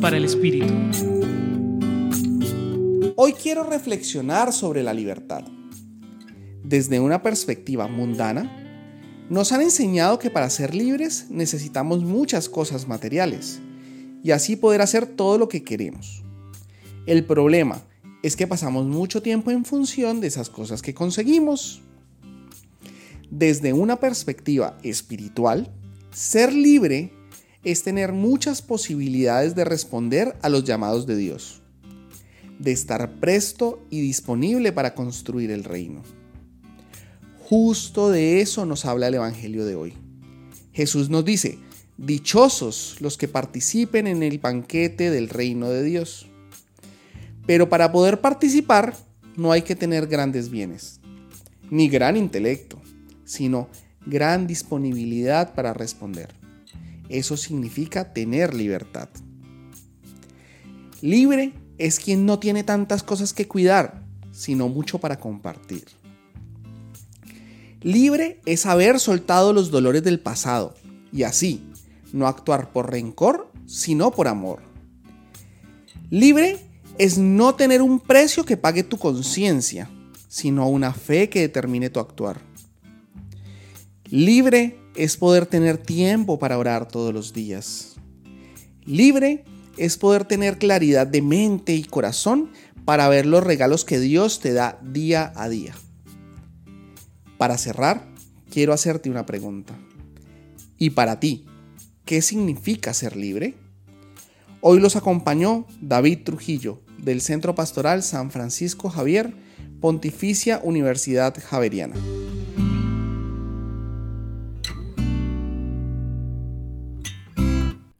Para el Espíritu. Hoy quiero reflexionar sobre la libertad. Desde una perspectiva mundana, nos han enseñado que para ser libres necesitamos muchas cosas materiales y así poder hacer todo lo que queremos. El problema es que pasamos mucho tiempo en función de esas cosas que conseguimos. Desde una perspectiva espiritual, ser libre es tener muchas posibilidades de responder a los llamados de Dios, de estar presto y disponible para construir el reino. Justo de eso nos habla el Evangelio de hoy. Jesús nos dice, dichosos los que participen en el banquete del reino de Dios. Pero para poder participar no hay que tener grandes bienes, ni gran intelecto, sino gran disponibilidad para responder. Eso significa tener libertad. Libre es quien no tiene tantas cosas que cuidar, sino mucho para compartir. Libre es haber soltado los dolores del pasado y así no actuar por rencor, sino por amor. Libre es no tener un precio que pague tu conciencia, sino una fe que determine tu actuar. Libre es poder tener tiempo para orar todos los días. Libre es poder tener claridad de mente y corazón para ver los regalos que Dios te da día a día. Para cerrar, quiero hacerte una pregunta. ¿Y para ti, qué significa ser libre? Hoy los acompañó David Trujillo del Centro Pastoral San Francisco Javier, Pontificia Universidad Javeriana.